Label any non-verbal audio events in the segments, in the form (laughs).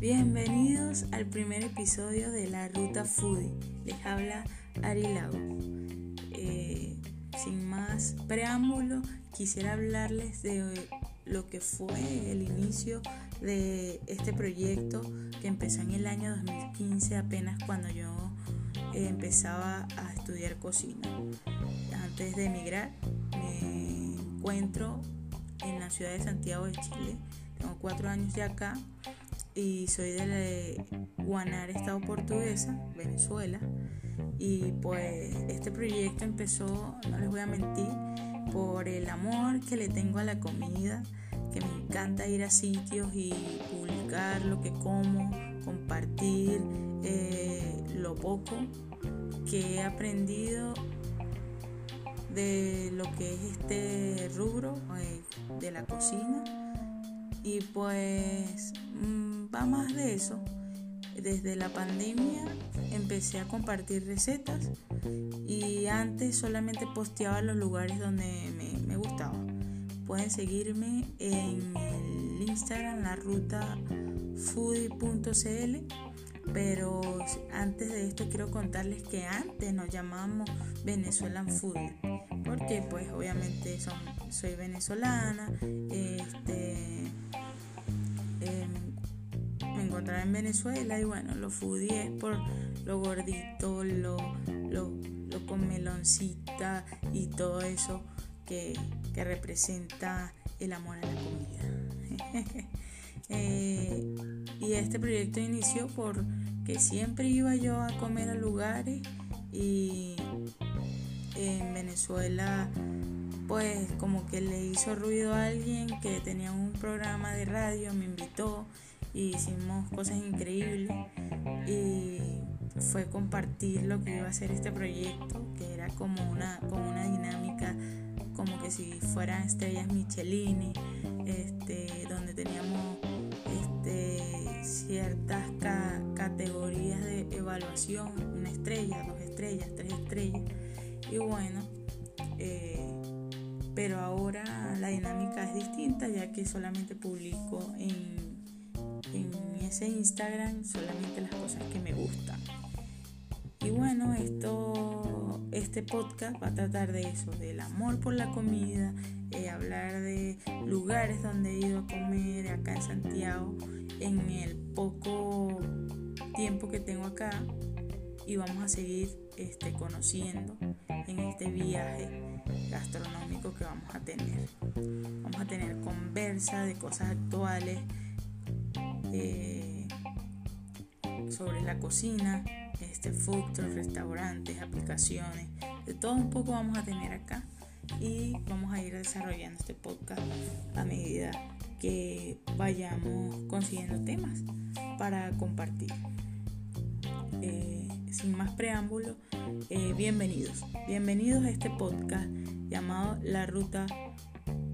Bienvenidos al primer episodio de La Ruta Foodie. Les habla Ari Lago. Eh, sin más preámbulo, quisiera hablarles de lo que fue el inicio de este proyecto que empezó en el año 2015, apenas cuando yo eh, empezaba a estudiar cocina. Antes de emigrar, me encuentro en la ciudad de Santiago de Chile. Tengo cuatro años de acá y soy de Guanar, Estado Portuguesa, Venezuela. Y pues este proyecto empezó, no les voy a mentir, por el amor que le tengo a la comida, que me encanta ir a sitios y publicar lo que como, compartir eh, lo poco que he aprendido de lo que es este rubro eh, de la cocina y pues mm, va más de eso. Desde la pandemia empecé a compartir recetas y antes solamente posteaba los lugares donde me, gustaba. Pueden seguirme en el Instagram, la ruta foodie.cl. Pero antes de esto quiero contarles que antes nos llamábamos Venezuelan Foodie. Porque pues obviamente son, soy venezolana. Este, em, me encontraba en Venezuela y bueno, lo foodie es por lo gordito, lo, lo, con meloncita y todo eso que, representa el amor a la comida. (laughs) Eh, y este proyecto inició porque siempre iba yo a comer a lugares y en Venezuela pues como que le hizo ruido a alguien que tenía un programa de radio, me invitó y hicimos cosas increíbles. Y fue compartir lo que iba a ser este proyecto, que era como una, como una dinámica como que si fueran estrellas Michelin, este, donde teníamos este, ciertas categorías de evaluación, una estrella, dos estrellas, tres estrellas, y bueno, eh, pero ahora la dinámica es distinta ya que solamente publico en, ese Instagram solamente las cosas que me gustan. Y bueno, esto, este podcast va a tratar de eso, del amor por la comida, eh, hablar de lugares donde he ido a comer acá en Santiago en el poco tiempo que tengo acá y vamos a seguir este, conociendo en este viaje gastronómico que vamos a tener. Vamos a tener conversa de cosas actuales eh, sobre la cocina este food restaurantes, aplicaciones, de todo un poco vamos a tener acá y vamos a ir desarrollando este podcast a medida que vayamos consiguiendo temas para compartir. Preámbulo, eh, bienvenidos. Bienvenidos a este podcast llamado La Ruta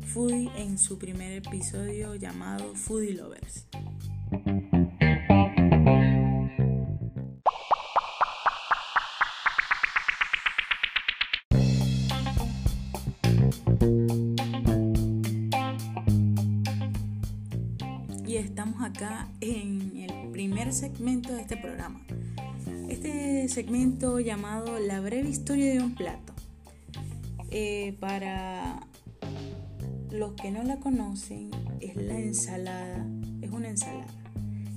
Foodie en su primer episodio llamado Foodie Lovers. acá en el primer segmento de este programa. Este segmento llamado La breve historia de un plato. Eh, para los que no la conocen, es la ensalada, es una ensalada,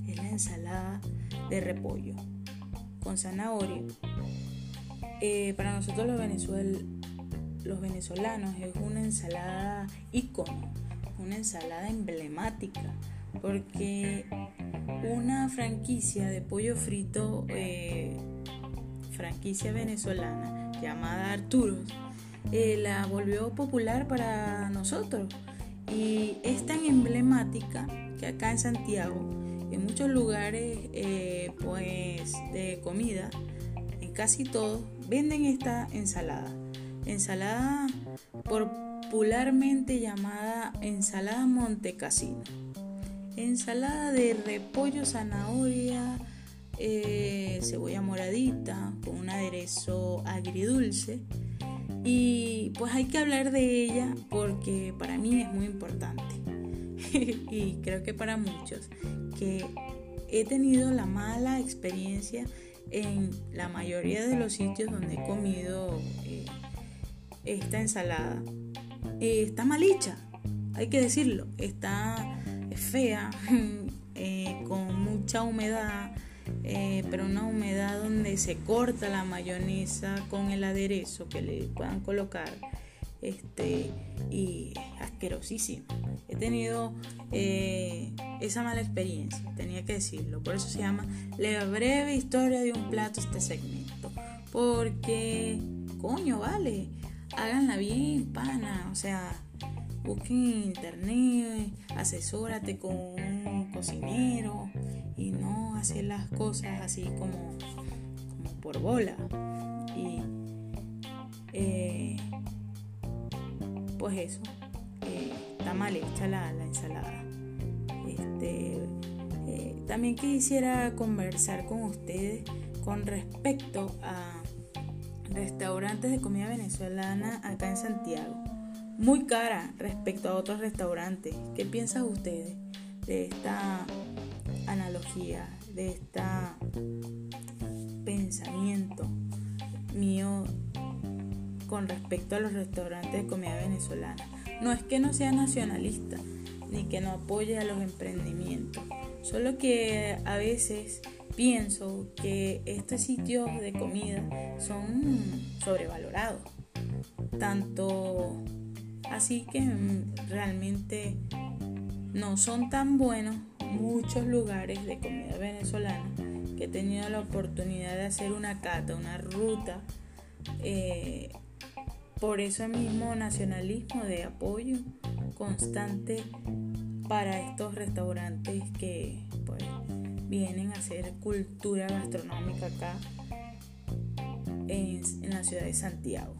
es la ensalada de repollo con zanahoria. Eh, para nosotros los, venezuel, los venezolanos es una ensalada icono, una ensalada emblemática porque una franquicia de pollo frito, eh, franquicia venezolana llamada Arturos, eh, la volvió popular para nosotros y es tan emblemática que acá en Santiago, en muchos lugares eh, pues de comida, en casi todos, venden esta ensalada. Ensalada popularmente llamada ensalada Montecasino ensalada de repollo, zanahoria, eh, cebolla moradita con un aderezo agridulce. Y pues hay que hablar de ella porque para mí es muy importante. (laughs) y creo que para muchos, que he tenido la mala experiencia en la mayoría de los sitios donde he comido eh, esta ensalada. Eh, está mal hecha, hay que decirlo, está fea, (laughs) eh, con mucha humedad, pero una humedad donde se corta la mayonesa con el aderezo que le puedan colocar este, y asquerosísimo. He tenido eh, esa mala experiencia, tenía que decirlo. Por eso se llama La breve historia de un plato este segmento. Porque, coño, vale, háganla bien, pana. O sea, busquen en internet, asesórate con un cocinero y no hacer las cosas así como, por bola. Y eh, pues eso, eh, está mal hecha la, ensalada. Este, eh, también quisiera conversar con ustedes con respecto a restaurantes de comida venezolana acá en Santiago. Muy cara respecto a otros restaurantes. ¿Qué piensan ustedes de esta analogía, de este pensamiento mío con respecto a los restaurantes de comida venezolana. No es que no sea nacionalista, ni que no apoye a los emprendimientos, solo que a veces pienso que estos sitios de comida son sobrevalorados. Tanto así que realmente no son tan buenos muchos lugares de comida venezolana que he tenido la oportunidad de hacer una cata, una ruta eh, por eso mismo nacionalismo de apoyo constante para estos restaurantes que pues, vienen a hacer cultura gastronómica acá en, la ciudad de Santiago.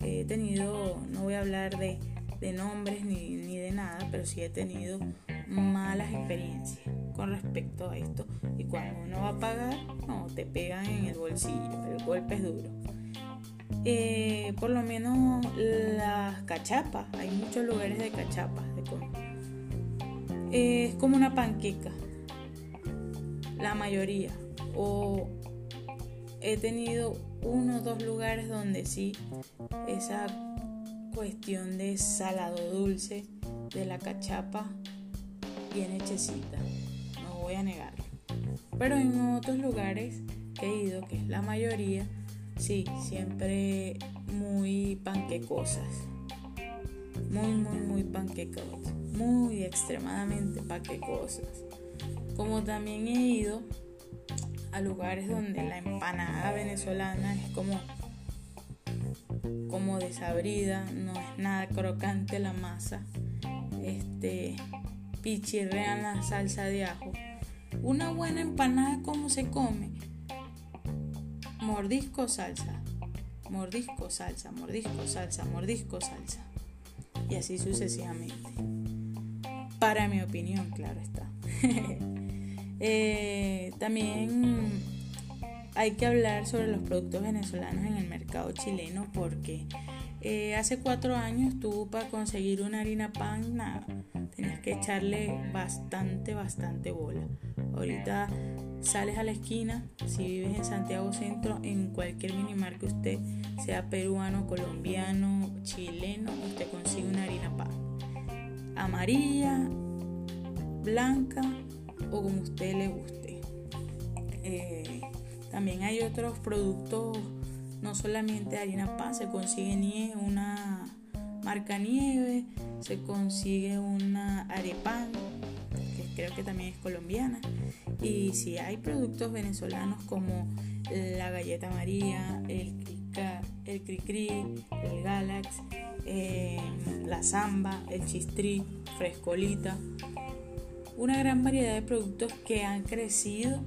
He tenido, no voy a hablar de, nombres ni, ni, de nada, pero sí he tenido malas experiencias con respecto a esto. Y cuando uno va a pagar, no, te pegan en el bolsillo, el golpe es duro. Eh, por lo menos las cachapas, hay muchos lugares de cachapas. De es como una panqueca, la mayoría. O he tenido uno o dos lugares donde sí, esa cuestión de salado dulce de la cachapa bien hechecita, no voy a negarlo. Pero en otros lugares que he ido, que es la mayoría, Sí, siempre muy panquecosas. Muy, muy, muy panquecosas. Muy extremadamente panquecosas. Como también he ido a lugares donde la empanada venezolana es como como desabrida, no es nada crocante la masa. Este pichirrean la salsa de ajo. Una buena empanada cómo se come mordisco salsa, mordisco salsa, mordisco salsa, mordisco salsa. Y así sucesivamente. Para mi opinión, claro está. (laughs) Eh, también hay que hablar sobre los productos venezolanos en el mercado chileno porque eh, hace cuatro años tú para conseguir una harina pan, nada, tenías que echarle bastante, bastante bola. Ahorita sales a la esquina, si vives en Santiago Centro, en cualquier minimar que usted sea peruano, colombiano, chileno, usted consigue una harina pan. Amarilla, blanca o como usted le guste. Eh, también hay otros productos, no solamente harina pan, se consigue nieve, una marca nieve, se consigue una arepan creo que también es colombiana. Y si hay productos venezolanos como la galleta María, el, el Cricri, el Galax, eh, la Zamba, el Chistri, Frescolita, una gran variedad de productos que han crecido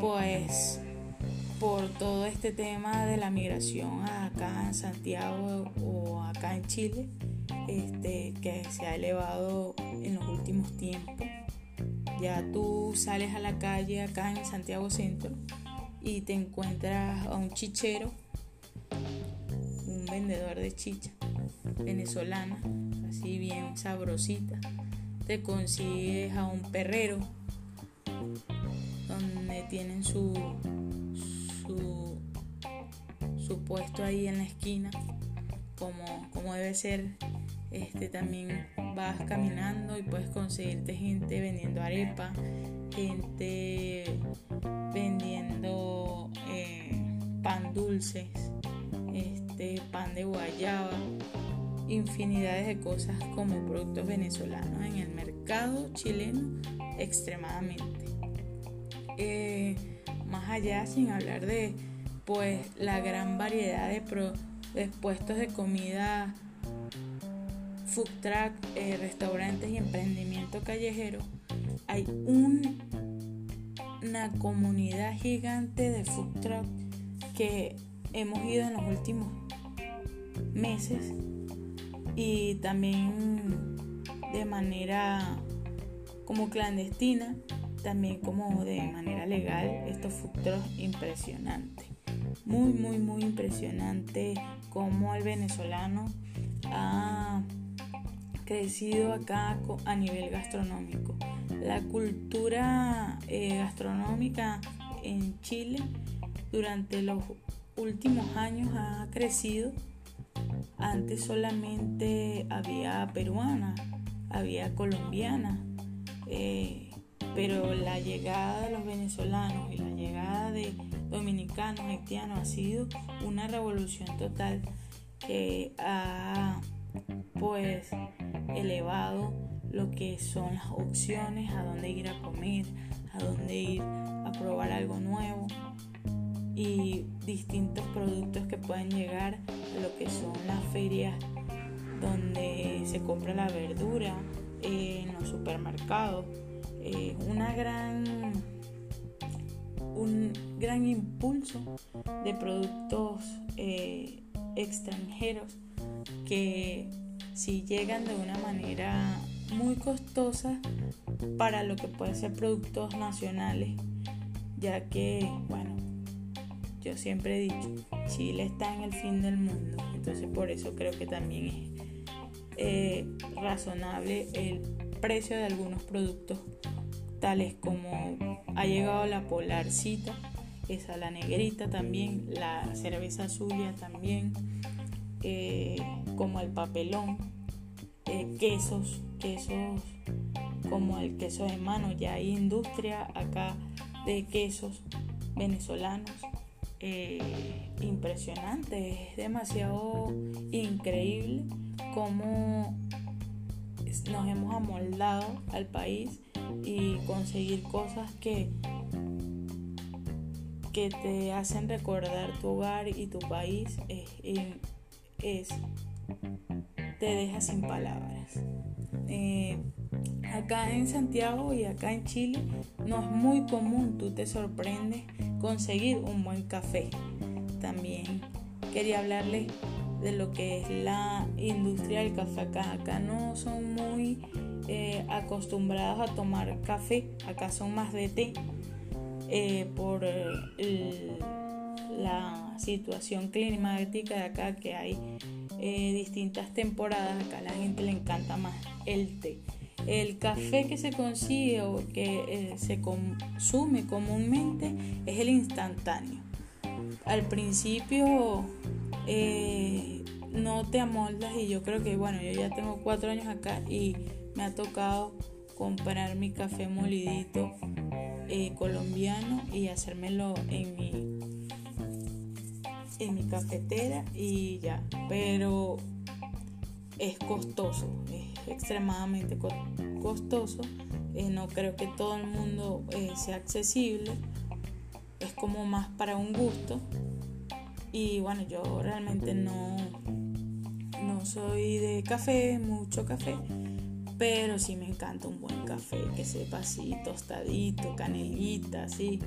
pues por todo este tema de la migración acá en Santiago o acá en Chile este, que se ha elevado en los últimos tiempos. Ya tú sales a la calle acá en Santiago Centro y te encuentras a un chichero, un vendedor de chicha, venezolana, así bien sabrosita. Te consigues a un perrero donde tienen su, su, puesto ahí en la esquina, como, como debe ser. Este, también vas caminando y puedes conseguirte gente vendiendo arepa, gente vendiendo eh, pan dulces, este, pan de guayaba, infinidades de cosas como productos venezolanos en el mercado chileno extremadamente. Eh, más allá, sin hablar de pues la gran variedad de, de puestos de comida, food truck, eh, restaurantes y emprendimiento callejero, hay un, una comunidad gigante de food truck que hemos ido en los últimos meses y también de manera como clandestina, también como de manera legal, estos food trucks impresionantes. Muy, muy, muy impresionante cómo el venezolano ha crecido acá a nivel gastronómico. La cultura eh, gastronómica en Chile durante los últimos años ha crecido. Antes solamente había peruana, había colombiana, eh, pero la llegada de los venezolanos y la llegada de dominicanos, haitianos ha sido una revolución total que ha pues elevado lo que son las opciones, a dónde ir a comer, a dónde ir a probar algo nuevo y distintos productos que pueden llegar a lo que son las ferias donde se compra la verdura en los supermercados. Una gran un gran impulso de productos eh, extranjeros que si llegan de una manera muy costosa para lo que pueden ser productos nacionales, ya que, bueno, yo siempre he dicho, Chile está en el fin del mundo, entonces por eso creo que también es eh, razonable el precio de algunos productos, tales como ha llegado la polarcita, esa la negrita también, la cerveza azulia también, eh, como el papelón, eh, quesos, quesos como el queso de mano, ya hay industria acá de quesos venezolanos eh, impresionante, es demasiado increíble cómo nos hemos amoldado al país y conseguir cosas que que te hacen recordar tu hogar y tu país es, te deja sin palabras. Eh, acá en Santiago y acá en Chile no es muy común, tú te sorprendes conseguir un buen café. También quería hablarles de lo que es la industria del café acá. Acá no son muy eh, acostumbrados a tomar café, acá son más de té eh, por la situación climática de acá que hay eh, distintas temporadas, acá a la gente le encanta más el té. El café que se consigue o que eh, se consume comúnmente es el instantáneo. Al principio eh, no te amoldas y yo creo que, bueno, yo ya tengo cuatro años acá y me ha tocado comprar mi café molidito colombiano y hacérmelo en mi en mi cafetera y ya. Pero es costoso, es extremadamente costoso. Eh, no creo que todo el mundo eh, sea accesible. Es como más para un gusto. Y bueno, yo realmente no, no soy de café, mucho café. Pero sí me encanta un buen café que sepa así, tostadito, canelita, así.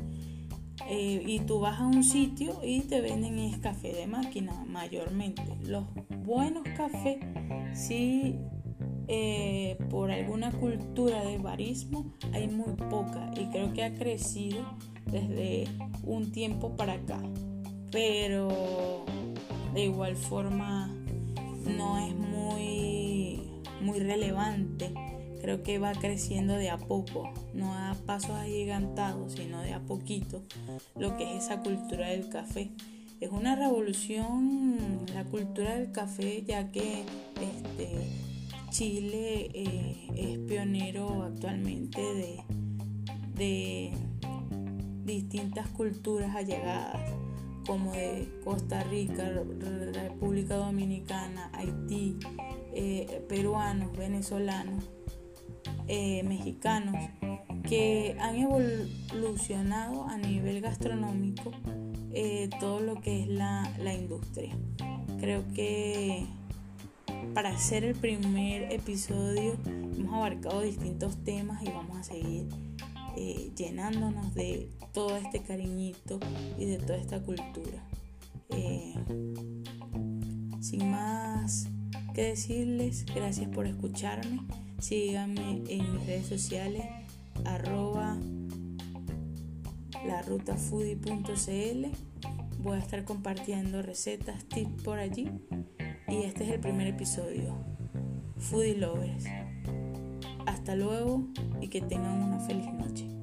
Eh, y tú vas a un sitio y te venden es café de máquina mayormente. Los buenos cafés, sí, eh, por alguna cultura de barismo hay muy poca y creo que ha crecido desde un tiempo para acá. Pero de igual forma no es muy, muy relevante. Creo que va creciendo de a poco, no a pasos agigantados, sino de a poquito, lo que es esa cultura del café. Es una revolución la cultura del café, ya que este, Chile eh, es pionero actualmente de, distintas culturas allegadas como de Costa Rica, República Dominicana, Haití, eh, peruanos, venezolanos, eh, mexicanos, que han evolucionado a nivel gastronómico eh, todo lo que es la, la industria. Creo que para hacer el primer episodio hemos abarcado distintos temas y vamos a seguir eh, llenándonos de todo este cariñito y de toda esta cultura. Eh, sin más que decirles, gracias por escucharme. Síganme en mis redes sociales, arroba larutafoodie.cl. Voy a estar compartiendo recetas, tips por allí. Y este es el primer episodio. Foodie Lovers. Hasta luego y que tengan una feliz noche.